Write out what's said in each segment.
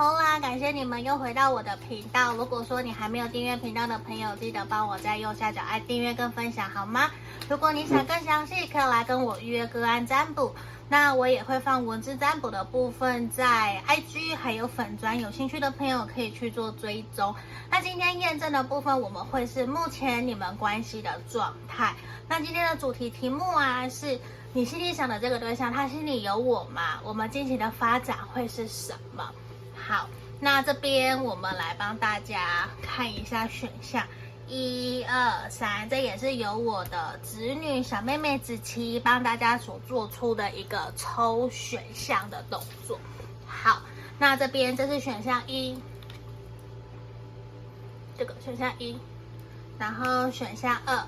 好啦！感谢你们又回到我的频道。如果说你还没有订阅频道的朋友，记得帮我在右下角按订阅跟分享，好吗？如果你想更详细，可以来跟我预约个案占卜。那我也会放文字占卜的部分在 IG 还有粉专，有兴趣的朋友可以去做追踪。那今天验证的部分，我们会是目前你们关系的状态。那今天的主题题目啊是。你心里想的这个对象，他心里有我吗？我们近期的发展会是什么？好，那这边我们来帮大家看一下选项，一二三，这也是由我的侄女小妹妹子琪帮大家所做出的一个抽选项的动作。好，那这边这是选项一，这个选项一，然后选项二。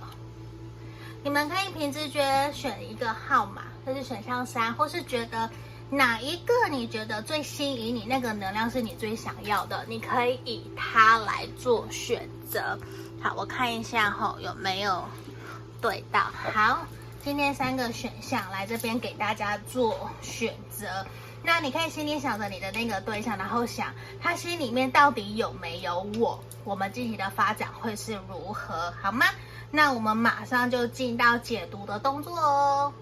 你们可以凭直觉选一个号码，这是选项三，或是觉得哪一个你觉得最吸引你，那个能量是你最想要的，你可以以它来做选择。好，我看一下哈，有没有对到？好，今天三个选项来这边给大家做选择。那你可以心里想着你的那个对象，然后想他心里面到底有没有我？我们具体的发展会是如何？好吗？那我们马上就进到解读的动作哦。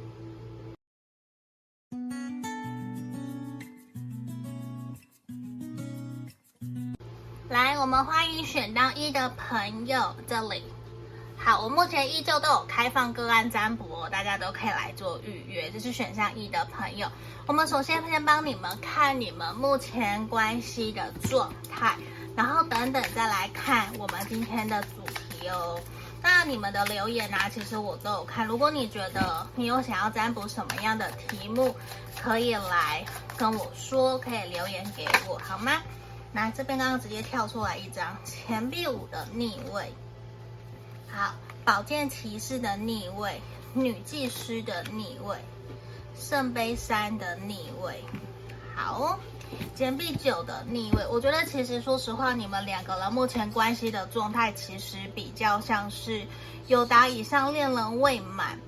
来，我们欢迎选到一的朋友这里。好，我目前依旧都有开放个案占卜哦，大家都可以来做预约。这是选项一的朋友。我们首先先帮你们看你们目前关系的状态，然后等等再来看我们今天的主题哦。那你们的留言啊，其实我都有看。如果你觉得你有想要占卜什么样的题目，可以来跟我说，可以留言给我，好吗？那这边刚刚直接跳出来一张钱币五的逆位，好，宝剑骑士的逆位，女祭司的逆位，圣杯三的逆位，好。钱币九的逆位，我觉得其实说实话，你们两个人目前关系的状态其实比较像是有达以上，恋人未满。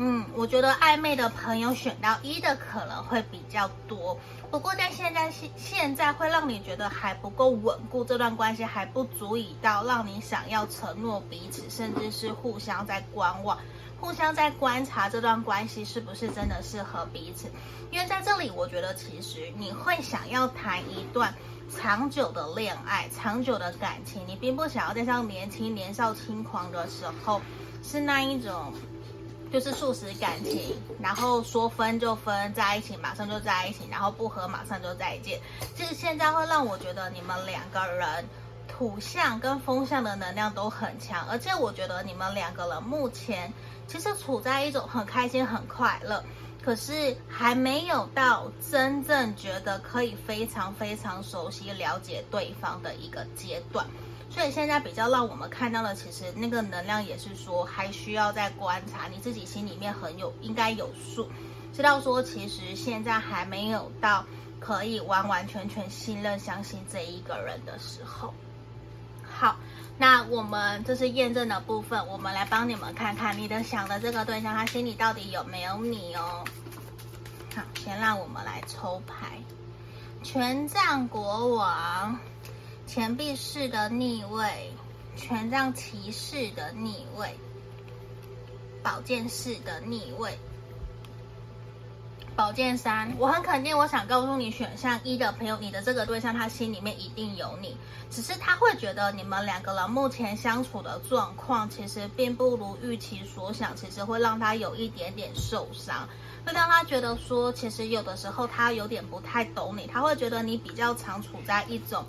嗯，我觉得暧昧的朋友选到一的可能会比较多。不过在现在现现在会让你觉得还不够稳固，这段关系还不足以到让你想要承诺彼此，甚至是互相在观望。互相在观察这段关系是不是真的适合彼此，因为在这里，我觉得其实你会想要谈一段长久的恋爱、长久的感情，你并不想要在像年轻年少轻狂的时候，是那一种，就是速食感情，然后说分就分，在一起马上就在一起，然后不合马上就再见。其实现在会让我觉得你们两个人。土象跟风象的能量都很强，而且我觉得你们两个人目前其实处在一种很开心、很快乐，可是还没有到真正觉得可以非常非常熟悉、了解对方的一个阶段。所以现在比较让我们看到的，其实那个能量也是说，还需要再观察，你自己心里面很有应该有数，知道说其实现在还没有到可以完完全全信任、相信这一个人的时候。好，那我们这是验证的部分，我们来帮你们看看你的想的这个对象，他心里到底有没有你哦。好，先让我们来抽牌，权杖国王，钱币四的逆位，权杖骑士的逆位，宝剑四的逆位。宝剑三，我很肯定，我想告诉你，选项一的朋友，你的这个对象他心里面一定有你，只是他会觉得你们两个人目前相处的状况其实并不如预期所想，其实会让他有一点点受伤，会让他觉得说，其实有的时候他有点不太懂你，他会觉得你比较常处在一种，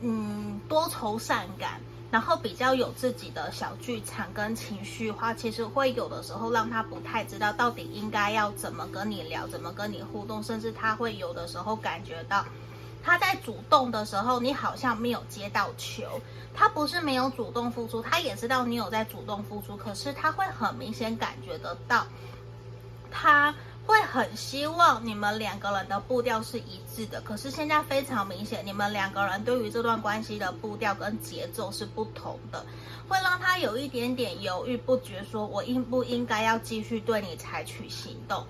嗯，多愁善感。然后比较有自己的小剧场跟情绪化，其实会有的时候让他不太知道到底应该要怎么跟你聊，怎么跟你互动，甚至他会有的时候感觉到他在主动的时候，你好像没有接到球。他不是没有主动付出，他也知道你有在主动付出，可是他会很明显感觉得到他。会很希望你们两个人的步调是一致的，可是现在非常明显，你们两个人对于这段关系的步调跟节奏是不同的，会让他有一点点犹豫不决，说我应不应该要继续对你采取行动。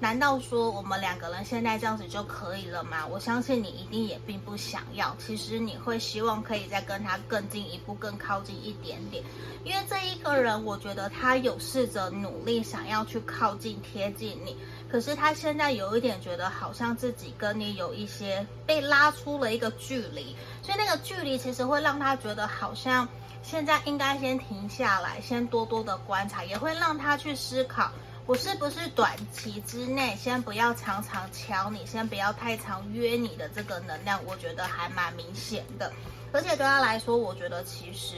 难道说我们两个人现在这样子就可以了吗？我相信你一定也并不想要。其实你会希望可以再跟他更进一步、更靠近一点点，因为这一个人，我觉得他有试着努力想要去靠近、贴近你。可是他现在有一点觉得，好像自己跟你有一些被拉出了一个距离，所以那个距离其实会让他觉得好像现在应该先停下来，先多多的观察，也会让他去思考，我是不是短期之内先不要常常敲你，先不要太常约你的这个能量，我觉得还蛮明显的。而且对他来说，我觉得其实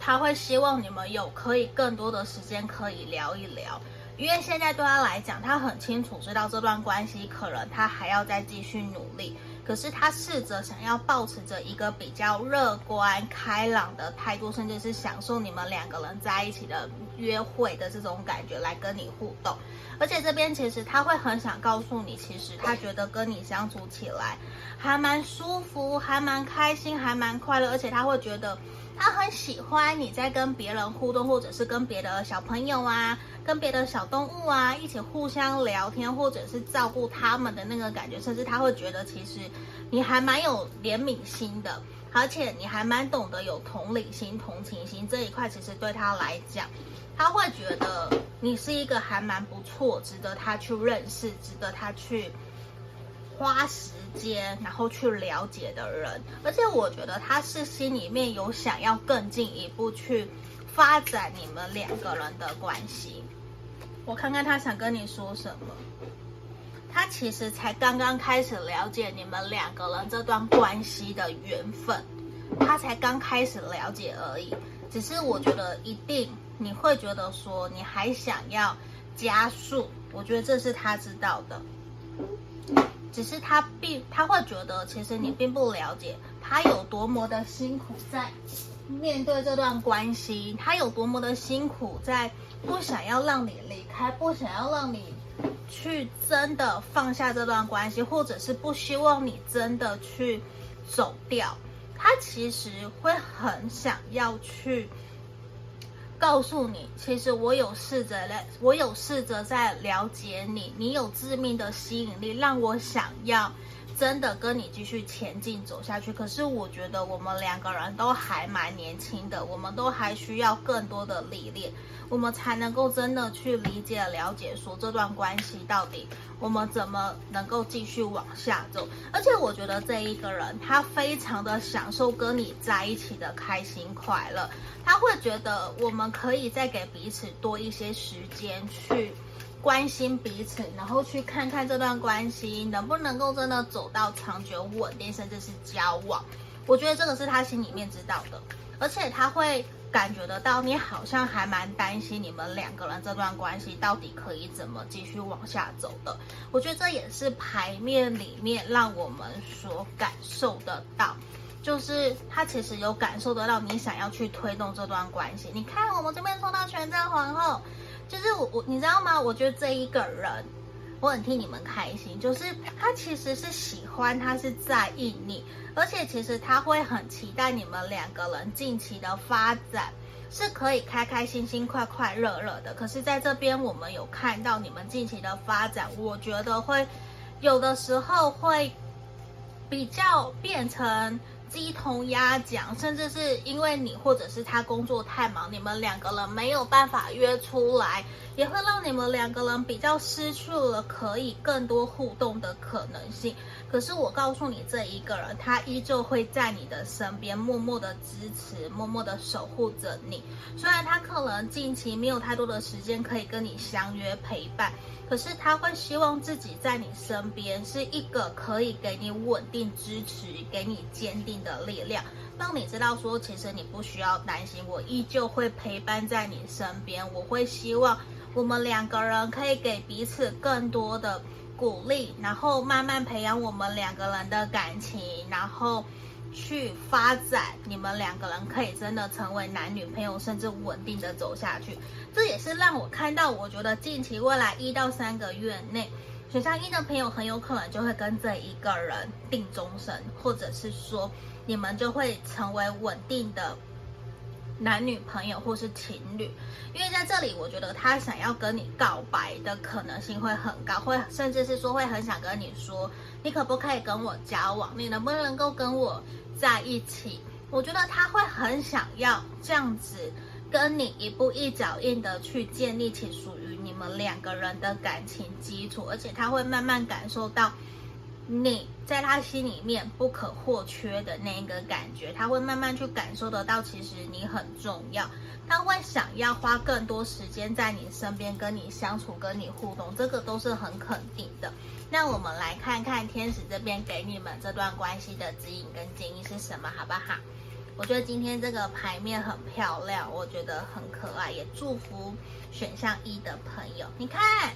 他会希望你们有可以更多的时间可以聊一聊。因为现在对他来讲，他很清楚知道这段关系可能他还要再继续努力，可是他试着想要保持着一个比较乐观开朗的态度，甚至是享受你们两个人在一起的约会的这种感觉来跟你互动。而且这边其实他会很想告诉你，其实他觉得跟你相处起来还蛮舒服，还蛮开心，还蛮快乐，而且他会觉得。他很喜欢你在跟别人互动，或者是跟别的小朋友啊，跟别的小动物啊一起互相聊天，或者是照顾他们的那个感觉，甚至他会觉得其实你还蛮有怜悯心的，而且你还蛮懂得有同理心、同情心这一块，其实对他来讲，他会觉得你是一个还蛮不错，值得他去认识，值得他去花时间，然后去了解的人，而且我觉得他是心里面有想要更进一步去发展你们两个人的关系。我看看他想跟你说什么。他其实才刚刚开始了解你们两个人这段关系的缘分，他才刚开始了解而已。只是我觉得一定你会觉得说你还想要加速，我觉得这是他知道的。只是他并他会觉得，其实你并不了解他有多么的辛苦在面对这段关系，他有多么的辛苦在不想要让你离开，不想要让你去真的放下这段关系，或者是不希望你真的去走掉。他其实会很想要去。告诉你，其实我有试着来，我有试着在了解你，你有致命的吸引力，让我想要真的跟你继续前进走下去。可是我觉得我们两个人都还蛮年轻的，我们都还需要更多的历练。我们才能够真的去理解、了解，说这段关系到底我们怎么能够继续往下走。而且我觉得这一个人他非常的享受跟你在一起的开心快乐，他会觉得我们可以再给彼此多一些时间去关心彼此，然后去看看这段关系能不能够真的走到长久稳定，甚至是交往。我觉得这个是他心里面知道的，而且他会。感觉得到，你好像还蛮担心你们两个人这段关系到底可以怎么继续往下走的。我觉得这也是牌面里面让我们所感受得到，就是他其实有感受得到你想要去推动这段关系。你看，我们这边抽到权杖皇后，就是我我你知道吗？我觉得这一个人。我很替你们开心，就是他其实是喜欢，他是在意你，而且其实他会很期待你们两个人近期的发展是可以开开心心、快快乐乐的。可是在这边，我们有看到你们近期的发展，我觉得会有的时候会比较变成。鸡同鸭讲，甚至是因为你或者是他工作太忙，你们两个人没有办法约出来，也会让你们两个人比较失去了可以更多互动的可能性。可是我告诉你，这一个人他依旧会在你的身边，默默的支持，默默的守护着你。虽然他可能近期没有太多的时间可以跟你相约陪伴。可是他会希望自己在你身边是一个可以给你稳定支持、给你坚定的力量，让你知道说，其实你不需要担心，我依旧会陪伴在你身边。我会希望我们两个人可以给彼此更多的鼓励，然后慢慢培养我们两个人的感情，然后。去发展，你们两个人可以真的成为男女朋友，甚至稳定的走下去。这也是让我看到，我觉得近期未来一到三个月内，选项一的朋友很有可能就会跟这一个人定终身，或者是说你们就会成为稳定的男女朋友或是情侣，因为在这里，我觉得他想要跟你告白的可能性会很高，会甚至是说会很想跟你说，你可不可以跟我交往？你能不能够跟我在一起？我觉得他会很想要这样子跟你一步一脚印的去建立起属于你们两个人的感情基础，而且他会慢慢感受到。你在他心里面不可或缺的那个感觉，他会慢慢去感受得到，其实你很重要。他会想要花更多时间在你身边，跟你相处，跟你互动，这个都是很肯定的。那我们来看看天使这边给你们这段关系的指引跟建议是什么，好不好？我觉得今天这个牌面很漂亮，我觉得很可爱，也祝福选项一的朋友。你看。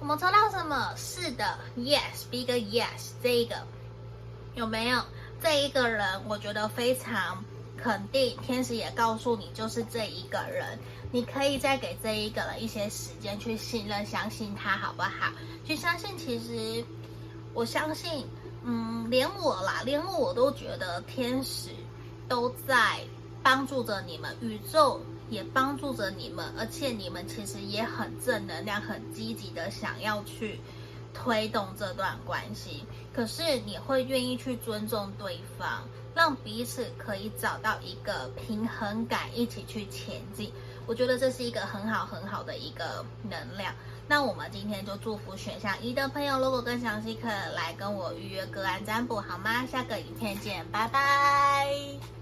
我们抽到什么？是的，yes，big yes，这一个有没有？这一个人，我觉得非常肯定。天使也告诉你，就是这一个人，你可以再给这一个人一些时间去信任、相信他，好不好？去相信，其实我相信，嗯，连我啦，连我都觉得天使都在帮助着你们，宇宙。也帮助着你们，而且你们其实也很正能量，很积极的想要去推动这段关系。可是你会愿意去尊重对方，让彼此可以找到一个平衡感，一起去前进。我觉得这是一个很好很好的一个能量。那我们今天就祝福选项一的朋友，如果更详细可以来跟我预约个案占卜，好吗？下个影片见，拜拜。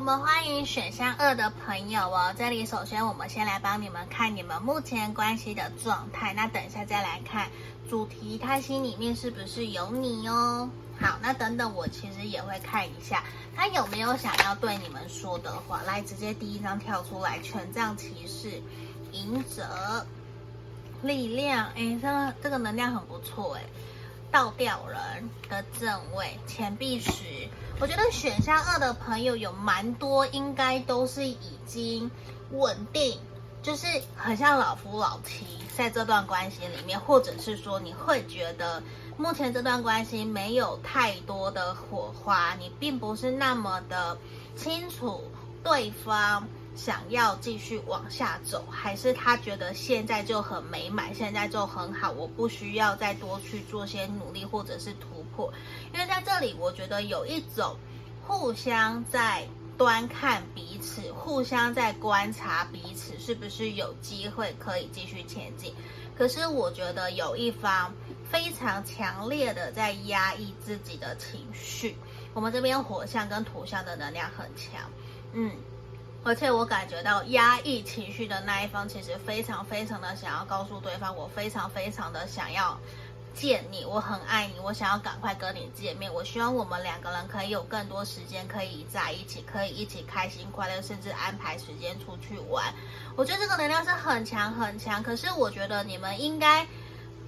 我们欢迎选项二的朋友哦。这里首先我们先来帮你们看你们目前关系的状态，那等一下再来看主题，他心里面是不是有你哦？好，那等等我其实也会看一下他有没有想要对你们说的话。来，直接第一张跳出来，权杖骑士、隐者、力量，哎，这个这个能量很不错哎。倒吊人的正位，钱币十，我觉得选项二的朋友有蛮多，应该都是已经稳定，就是很像老夫老妻，在这段关系里面，或者是说你会觉得目前这段关系没有太多的火花，你并不是那么的清楚对方。想要继续往下走，还是他觉得现在就很美满，现在就很好，我不需要再多去做些努力或者是突破。因为在这里，我觉得有一种互相在端看彼此，互相在观察彼此，是不是有机会可以继续前进。可是我觉得有一方非常强烈的在压抑自己的情绪。我们这边火象跟土象的能量很强，嗯。而且我感觉到压抑情绪的那一方，其实非常非常的想要告诉对方，我非常非常的想要见你，我很爱你，我想要赶快跟你见面。我希望我们两个人可以有更多时间可以在一起，可以一起开心快乐，甚至安排时间出去玩。我觉得这个能量是很强很强，可是我觉得你们应该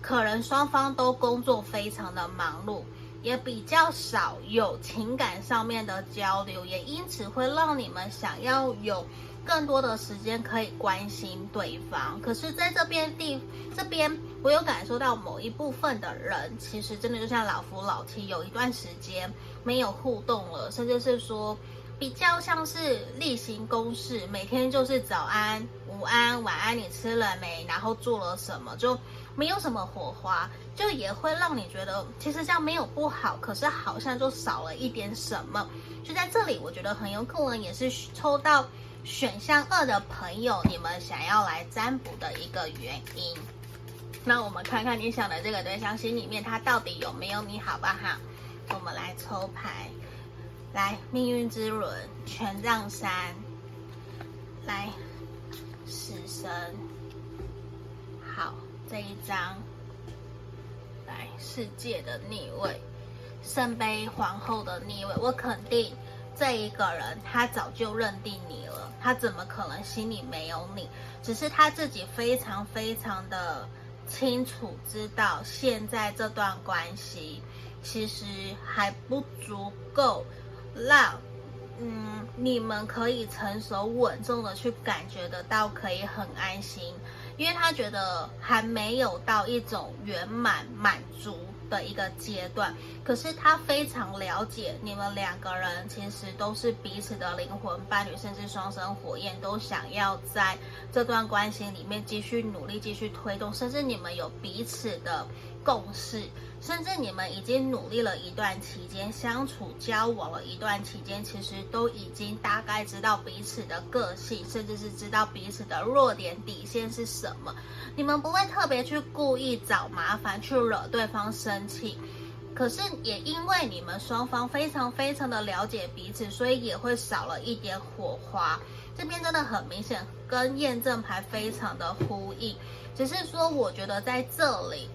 可能双方都工作非常的忙碌。也比较少有情感上面的交流，也因此会让你们想要有更多的时间可以关心对方。可是，在这边地这边，我有感受到某一部分的人，其实真的就像老夫老妻，有一段时间没有互动了，甚至是说比较像是例行公事，每天就是早安、午安、晚安，你吃了没？然后做了什么？就。没有什么火花，就也会让你觉得其实这样没有不好，可是好像就少了一点什么。就在这里，我觉得很有可能也是抽到选项二的朋友，你们想要来占卜的一个原因。那我们看看你想的这个对象心里面，他到底有没有你，好不好？我们来抽牌，来命运之轮，权杖三，来死神，好。这一张，来世界的逆位，圣杯皇后的逆位，我肯定这一个人他早就认定你了，他怎么可能心里没有你？只是他自己非常非常的清楚知道，现在这段关系其实还不足够让嗯你们可以成熟稳重的去感觉得到，可以很安心。因为他觉得还没有到一种圆满满足的一个阶段。可是他非常了解你们两个人其实都是彼此的灵魂伴侣，甚至双生火焰，都想要在这段关系里面继续努力、继续推动，甚至你们有彼此的共识。甚至你们已经努力了一段期间，相处交往了一段期间，其实都已经大概知道彼此的个性，甚至是知道彼此的弱点底线是什么。你们不会特别去故意找麻烦，去惹对方生气。可是也因为你们双方非常非常的了解彼此，所以也会少了一点火花。这边真的很明显，跟验证牌非常的呼应。只是说，我觉得在这里。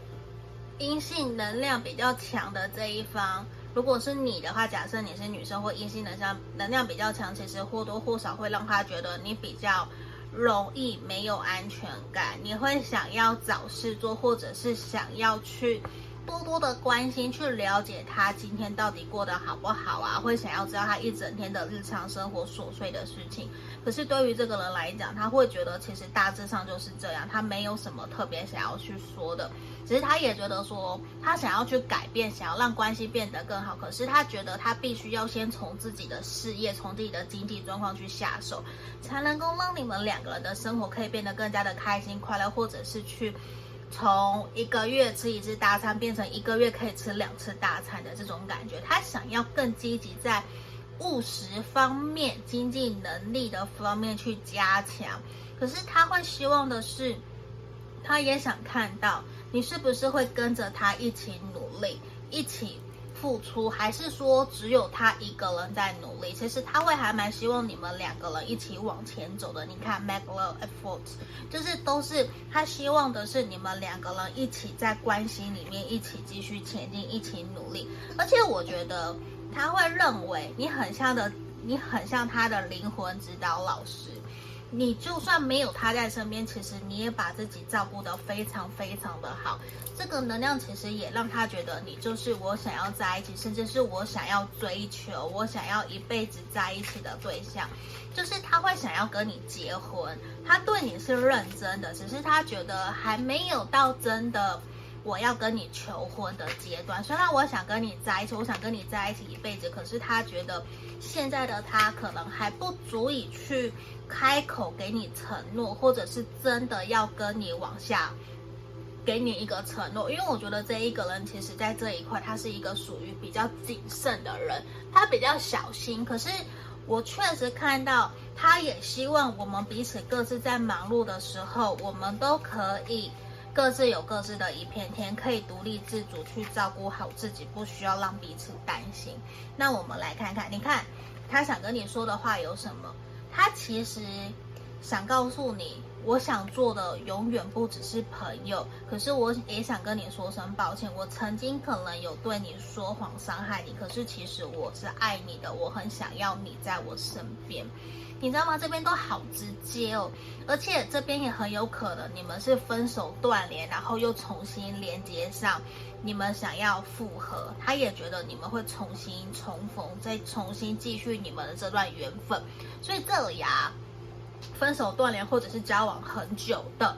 阴性能量比较强的这一方，如果是你的话，假设你是女生或阴性能量能量比较强，其实或多或少会让他觉得你比较容易没有安全感，你会想要找事做，或者是想要去。多多的关心，去了解他今天到底过得好不好啊？会想要知道他一整天的日常生活琐碎的事情。可是对于这个人来讲，他会觉得其实大致上就是这样，他没有什么特别想要去说的。只是他也觉得说，他想要去改变，想要让关系变得更好。可是他觉得他必须要先从自己的事业，从自己的经济状况去下手，才能够让你们两个人的生活可以变得更加的开心快乐，或者是去。从一个月吃一次大餐变成一个月可以吃两次大餐的这种感觉，他想要更积极在务实方面、经济能力的方面去加强。可是他会希望的是，他也想看到你是不是会跟着他一起努力，一起。付出还是说只有他一个人在努力？其实他会还蛮希望你们两个人一起往前走的。你看，make love efforts，就是都是他希望的是你们两个人一起在关系里面一起继续前进，一起努力。而且我觉得他会认为你很像的，你很像他的灵魂指导老师。你就算没有他在身边，其实你也把自己照顾得非常非常的好。这个能量其实也让他觉得你就是我想要在一起，甚至是我想要追求、我想要一辈子在一起的对象。就是他会想要跟你结婚，他对你是认真的，只是他觉得还没有到真的我要跟你求婚的阶段。虽然我想跟你在一起，我想跟你在一起一辈子，可是他觉得现在的他可能还不足以去。开口给你承诺，或者是真的要跟你往下，给你一个承诺。因为我觉得这一个人其实在这一块，他是一个属于比较谨慎的人，他比较小心。可是我确实看到，他也希望我们彼此各自在忙碌的时候，我们都可以各自有各自的一片天，可以独立自主去照顾好自己，不需要让彼此担心。那我们来看看，你看他想跟你说的话有什么？他其实想告诉你，我想做的永远不只是朋友。可是我也想跟你说声抱歉，我曾经可能有对你说谎伤害你。可是其实我是爱你的，我很想要你在我身边，你知道吗？这边都好直接哦，而且这边也很有可能你们是分手断联，然后又重新连接上。你们想要复合，他也觉得你们会重新重逢，再重新继续你们的这段缘分。所以这里啊，分手断联或者是交往很久的，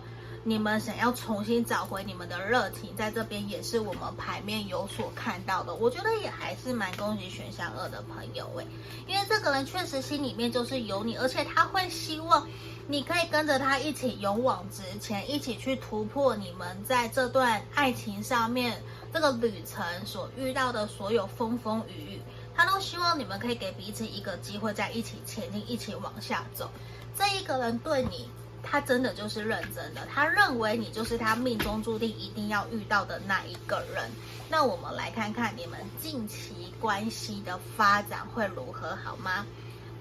你们想要重新找回你们的热情，在这边也是我们牌面有所看到的。我觉得也还是蛮恭喜选项二的朋友诶，因为这个人确实心里面就是有你，而且他会希望。你可以跟着他一起勇往直前，一起去突破你们在这段爱情上面这个旅程所遇到的所有风风雨雨。他都希望你们可以给彼此一个机会，在一起前进，一起往下走。这一个人对你，他真的就是认真的，他认为你就是他命中注定一定要遇到的那一个人。那我们来看看你们近期关系的发展会如何，好吗？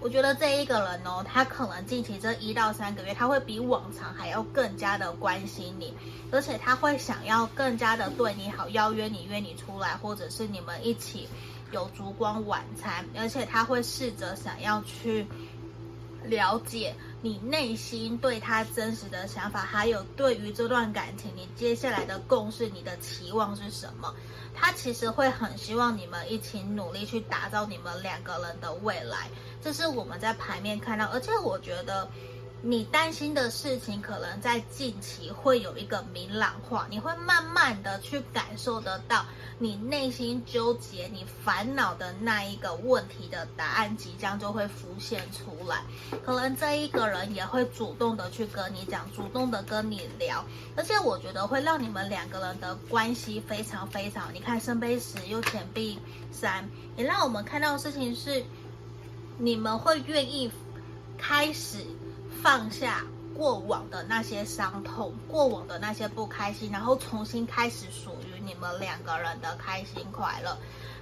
我觉得这一个人哦，他可能近期这一到三个月，他会比往常还要更加的关心你，而且他会想要更加的对你好，邀约你约你出来，或者是你们一起有烛光晚餐，而且他会试着想要去了解你内心对他真实的想法，还有对于这段感情你接下来的共识，你的期望是什么？他其实会很希望你们一起努力去打造你们两个人的未来，这是我们在牌面看到，而且我觉得你担心的事情，可能在近期会有一个明朗化，你会慢慢的去感受得到，你内心纠结、你烦恼的那一个问题的答案，即将就会浮现出来。可能这一个人也会主动的去跟你讲，主动的跟你聊，而且我觉得会让你们两个人的关系非常非常。你看圣杯十又钱币三，也让我们看到的事情是，你们会愿意开始。放下过往的那些伤痛，过往的那些不开心，然后重新开始属于你们两个人的开心快乐。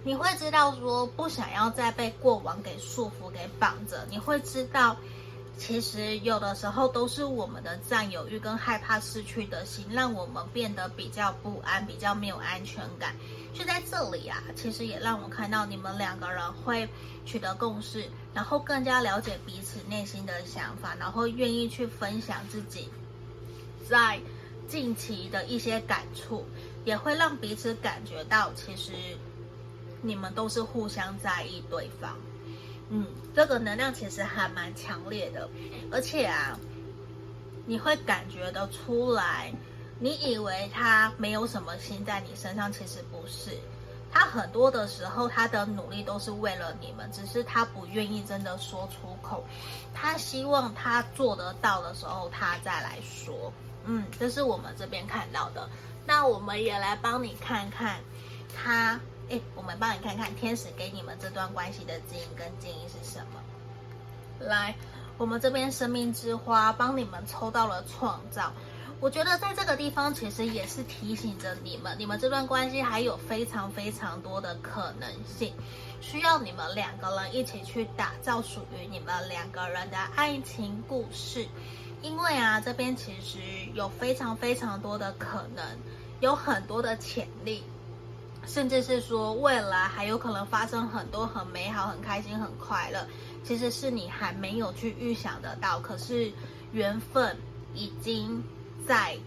你会知道说，不想要再被过往给束缚、给绑着。你会知道，其实有的时候都是我们的占有欲跟害怕失去的心，让我们变得比较不安，比较没有安全感。就在这里啊，其实也让我看到你们两个人会取得共识，然后更加了解彼此内心的想法，然后愿意去分享自己在近期的一些感触，也会让彼此感觉到，其实你们都是互相在意对方。嗯，这个能量其实还蛮强烈的，而且啊，你会感觉得出来。你以为他没有什么心在你身上，其实不是。他很多的时候，他的努力都是为了你们，只是他不愿意真的说出口。他希望他做得到的时候，他再来说。嗯，这是我们这边看到的。那我们也来帮你看看他。哎，我们帮你看看天使给你们这段关系的指引跟建议是什么。来，我们这边生命之花帮你们抽到了创造。我觉得在这个地方，其实也是提醒着你们，你们这段关系还有非常非常多的可能性，需要你们两个人一起去打造属于你们两个人的爱情故事。因为啊，这边其实有非常非常多的可能，有很多的潜力，甚至是说未来还有可能发生很多很美好、很开心、很快乐，其实是你还没有去预想得到，可是缘分已经。在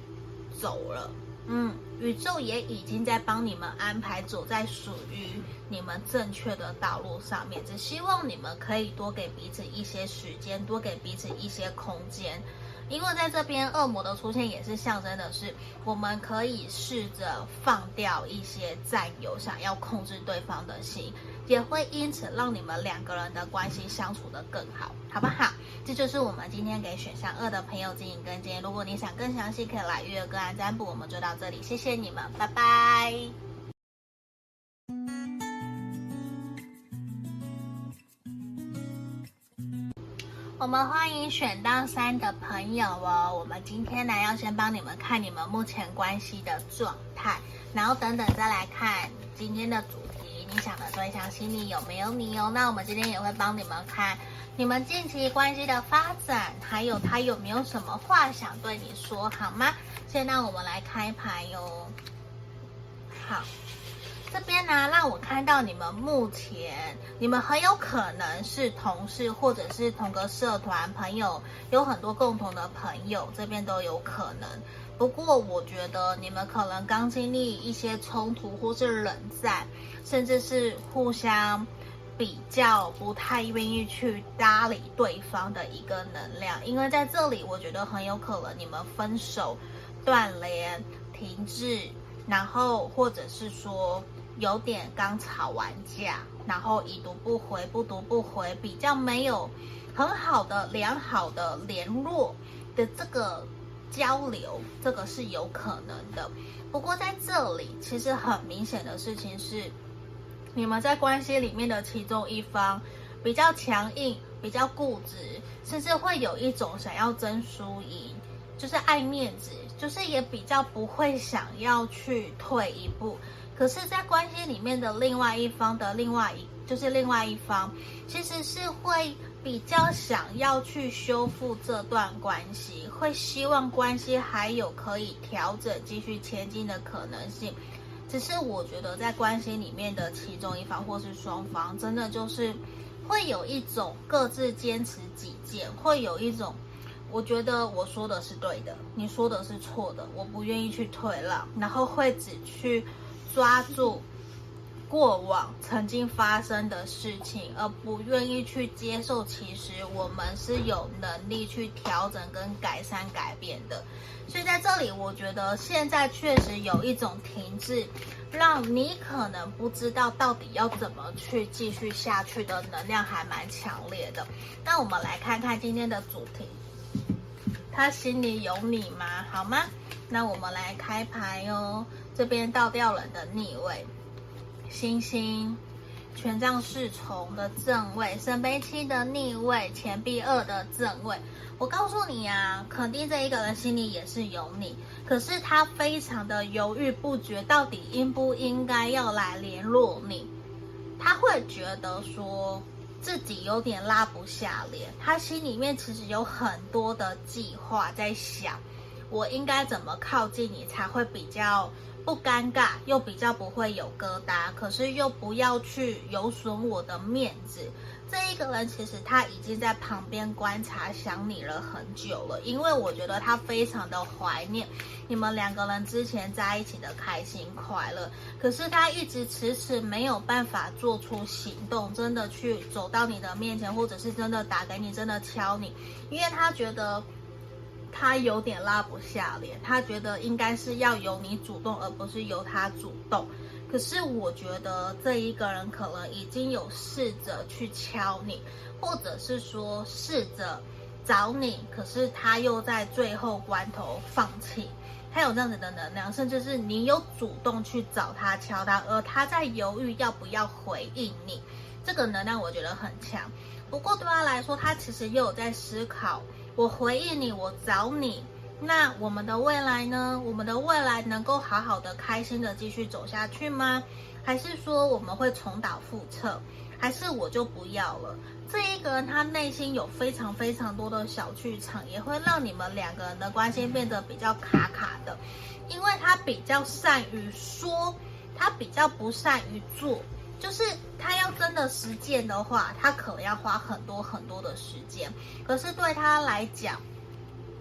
走了，嗯，宇宙也已经在帮你们安排走在属于你们正确的道路上面，只希望你们可以多给彼此一些时间，多给彼此一些空间。因为在这边，恶魔的出现也是象征的是，我们可以试着放掉一些占有、想要控制对方的心，也会因此让你们两个人的关系相处得更好，好不好？这就是我们今天给选项二的朋友进行跟建议。如果你想更详细，可以来预约个案占卜。我们就到这里，谢谢你们，拜拜。我们欢迎选到三的朋友哦。我们今天呢要先帮你们看你们目前关系的状态，然后等等再来看今天的主题。你想的对象心里有没有你哦？那我们今天也会帮你们看你们近期关系的发展，还有他有没有什么话想对你说，好吗？现在我们来开牌哟。好。这边呢，让我看到你们目前，你们很有可能是同事，或者是同个社团朋友，有很多共同的朋友，这边都有可能。不过，我觉得你们可能刚经历一些冲突，或是冷战，甚至是互相比较，不太愿意去搭理对方的一个能量。因为在这里，我觉得很有可能你们分手、断联、停滞，然后或者是说。有点刚吵完架，然后已读不回，不读不回，比较没有很好的良好的联络的这个交流，这个是有可能的。不过在这里，其实很明显的事情是，你们在关系里面的其中一方比较强硬，比较固执，甚至会有一种想要争输赢，就是爱面子，就是也比较不会想要去退一步。可是，在关系里面的另外一方的另外一，就是另外一方，其实是会比较想要去修复这段关系，会希望关系还有可以调整、继续前进的可能性。只是我觉得，在关系里面的其中一方或是双方，真的就是会有一种各自坚持己见，会有一种我觉得我说的是对的，你说的是错的，我不愿意去退让，然后会只去。抓住过往曾经发生的事情，而不愿意去接受，其实我们是有能力去调整跟改善改变的。所以在这里，我觉得现在确实有一种停滞，让你可能不知道到底要怎么去继续下去的能量还蛮强烈的。那我们来看看今天的主题，他心里有你吗？好吗？那我们来开牌哦，这边倒吊人的逆位。星星，权杖侍从的正位，圣杯七的逆位，钱币二的正位。我告诉你啊，肯定这一个人心里也是有你，可是他非常的犹豫不决，到底应不应该要来联络你？他会觉得说自己有点拉不下脸，他心里面其实有很多的计划在想，我应该怎么靠近你才会比较。不尴尬，又比较不会有疙瘩，可是又不要去有损我的面子。这一个人其实他已经在旁边观察想你了很久了，因为我觉得他非常的怀念你们两个人之前在一起的开心快乐。可是他一直迟迟没有办法做出行动，真的去走到你的面前，或者是真的打给你，真的敲你，因为他觉得。他有点拉不下脸，他觉得应该是要由你主动，而不是由他主动。可是我觉得这一个人可能已经有试着去敲你，或者是说试着找你，可是他又在最后关头放弃。他有这样子的能量，甚至是你有主动去找他敲他，而他在犹豫要不要回应你。这个能量我觉得很强。不过对他来说，他其实又有在思考。我回应你，我找你，那我们的未来呢？我们的未来能够好好的、开心的继续走下去吗？还是说我们会重蹈覆辙？还是我就不要了？这一个人他内心有非常非常多的小剧场，也会让你们两个人的关系变得比较卡卡的，因为他比较善于说，他比较不善于做。就是他要真的实践的话，他可能要花很多很多的时间。可是对他来讲，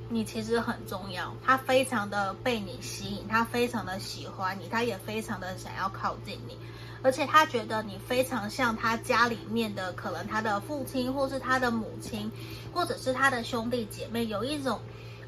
你其实很重要，他非常的被你吸引，他非常的喜欢你，他也非常的想要靠近你，而且他觉得你非常像他家里面的，可能他的父亲，或是他的母亲，或者是他的兄弟姐妹，有一种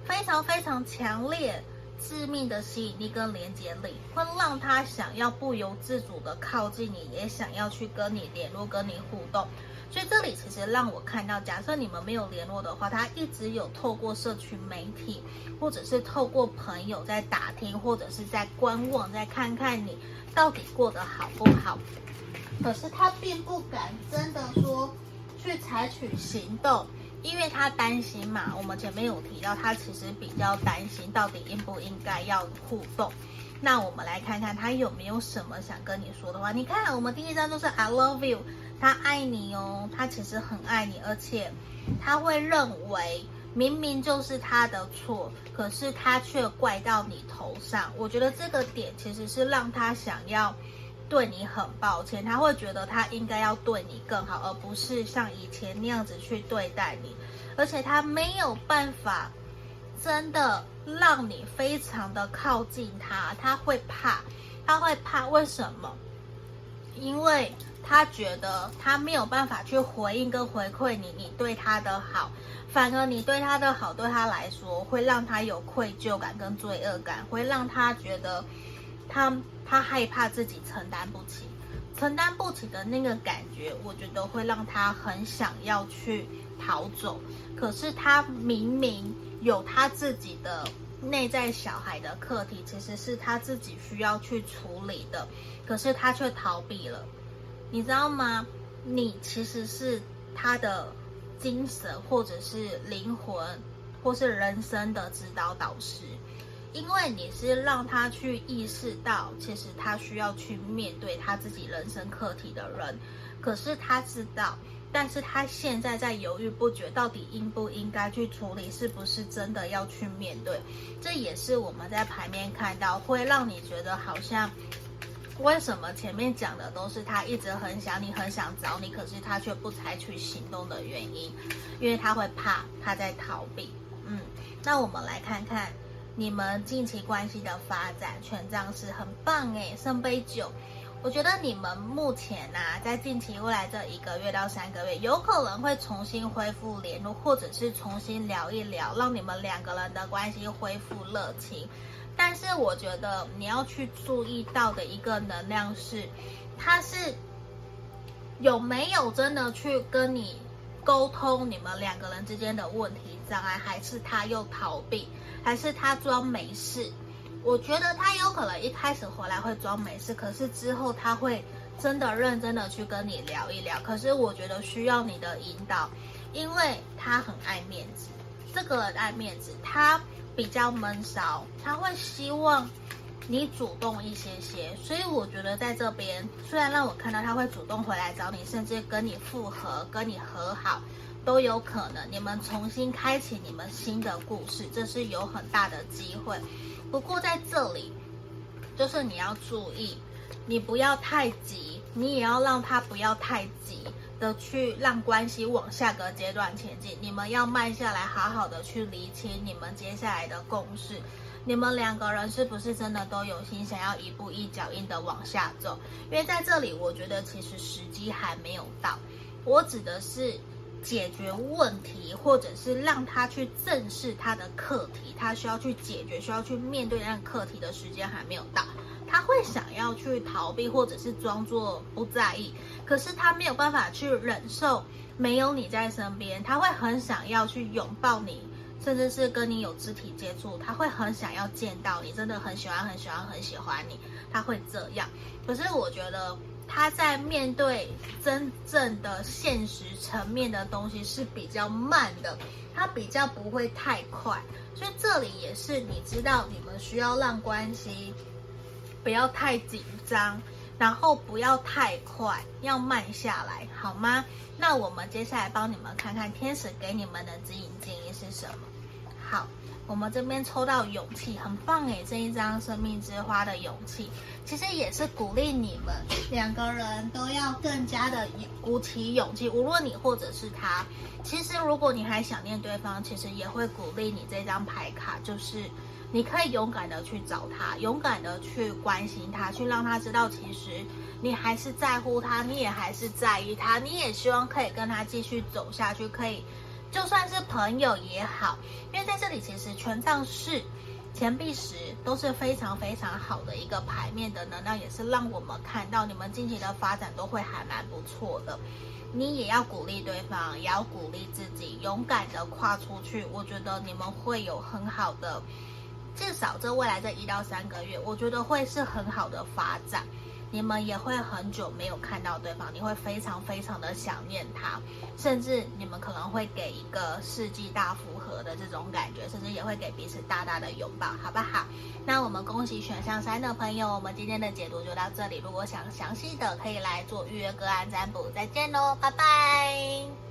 非常非常强烈。致命的吸引力跟连接力，会让他想要不由自主的靠近你，也想要去跟你联络、跟你互动。所以这里其实让我看到，假设你们没有联络的话，他一直有透过社群媒体，或者是透过朋友在打听，或者是在观望，在看看你到底过得好不好。可是他并不敢真的说去采取行动。因为他担心嘛，我们前面有提到，他其实比较担心到底应不应该要互动。那我们来看看他有没有什么想跟你说的话。你看，我们第一张就是 I love you，他爱你哦，他其实很爱你，而且他会认为明明就是他的错，可是他却怪到你头上。我觉得这个点其实是让他想要。对你很抱歉，他会觉得他应该要对你更好，而不是像以前那样子去对待你，而且他没有办法真的让你非常的靠近他，他会怕，他会怕，为什么？因为他觉得他没有办法去回应跟回馈你，你对他的好，反而你对他的好对他来说会让他有愧疚感跟罪恶感，会让他觉得他。他害怕自己承担不起，承担不起的那个感觉，我觉得会让他很想要去逃走。可是他明明有他自己的内在小孩的课题，其实是他自己需要去处理的，可是他却逃避了。你知道吗？你其实是他的精神，或者是灵魂，或是人生的指导导师。因为你是让他去意识到，其实他需要去面对他自己人生课题的人，可是他知道，但是他现在在犹豫不决，到底应不应该去处理，是不是真的要去面对？这也是我们在牌面看到，会让你觉得好像，为什么前面讲的都是他一直很想你，很想找你，可是他却不采取行动的原因，因为他会怕，他在逃避。嗯，那我们来看看。你们近期关系的发展，权杖是很棒诶，圣杯九，我觉得你们目前啊，在近期未来这一个月到三个月，有可能会重新恢复联络，或者是重新聊一聊，让你们两个人的关系恢复热情。但是我觉得你要去注意到的一个能量是，他是有没有真的去跟你沟通你们两个人之间的问题障碍，还是他又逃避，还是他装没事？我觉得他有可能一开始回来会装没事，可是之后他会真的认真的去跟你聊一聊。可是我觉得需要你的引导，因为他很爱面子，这个人爱面子，他比较闷骚，他会希望你主动一些些。所以我觉得在这边，虽然让我看到他会主动回来找你，甚至跟你复合、跟你和好都有可能，你们重新开启你们新的故事，这是有很大的机会。不过在这里，就是你要注意，你不要太急，你也要让他不要太急的去让关系往下个阶段前进。你们要慢下来，好好的去理清你们接下来的共识。你们两个人是不是真的都有心想要一步一脚印的往下走？因为在这里，我觉得其实时机还没有到。我指的是。解决问题，或者是让他去正视他的课题，他需要去解决、需要去面对那个课题的时间还没有到。他会想要去逃避，或者是装作不在意，可是他没有办法去忍受没有你在身边。他会很想要去拥抱你，甚至是跟你有肢体接触。他会很想要见到你，真的很喜欢、很喜欢、很喜欢你。他会这样。可是我觉得。他在面对真正的现实层面的东西是比较慢的，他比较不会太快，所以这里也是你知道，你们需要让关系不要太紧张，然后不要太快，要慢下来，好吗？那我们接下来帮你们看看天使给你们的指引建议是什么？好。我们这边抽到勇气，很棒诶，这一张生命之花的勇气，其实也是鼓励你们两个人都要更加的鼓起勇气。无论你或者是他，其实如果你还想念对方，其实也会鼓励你这张牌卡，就是你可以勇敢的去找他，勇敢的去关心他，去让他知道，其实你还是在乎他，你也还是在意他，你也希望可以跟他继续走下去，可以。就算是朋友也好，因为在这里其实权杖四、钱币十都是非常非常好的一个牌面的能量，也是让我们看到你们近期的发展都会还蛮不错的。你也要鼓励对方，也要鼓励自己，勇敢的跨出去。我觉得你们会有很好的，至少这未来这一到三个月，我觉得会是很好的发展。你们也会很久没有看到对方，你会非常非常的想念他，甚至你们可能会给一个世纪大复合的这种感觉，甚至也会给彼此大大的拥抱，好不好？那我们恭喜选项三的朋友，我们今天的解读就到这里。如果想详细的，可以来做预约个案占卜。再见喽，拜拜。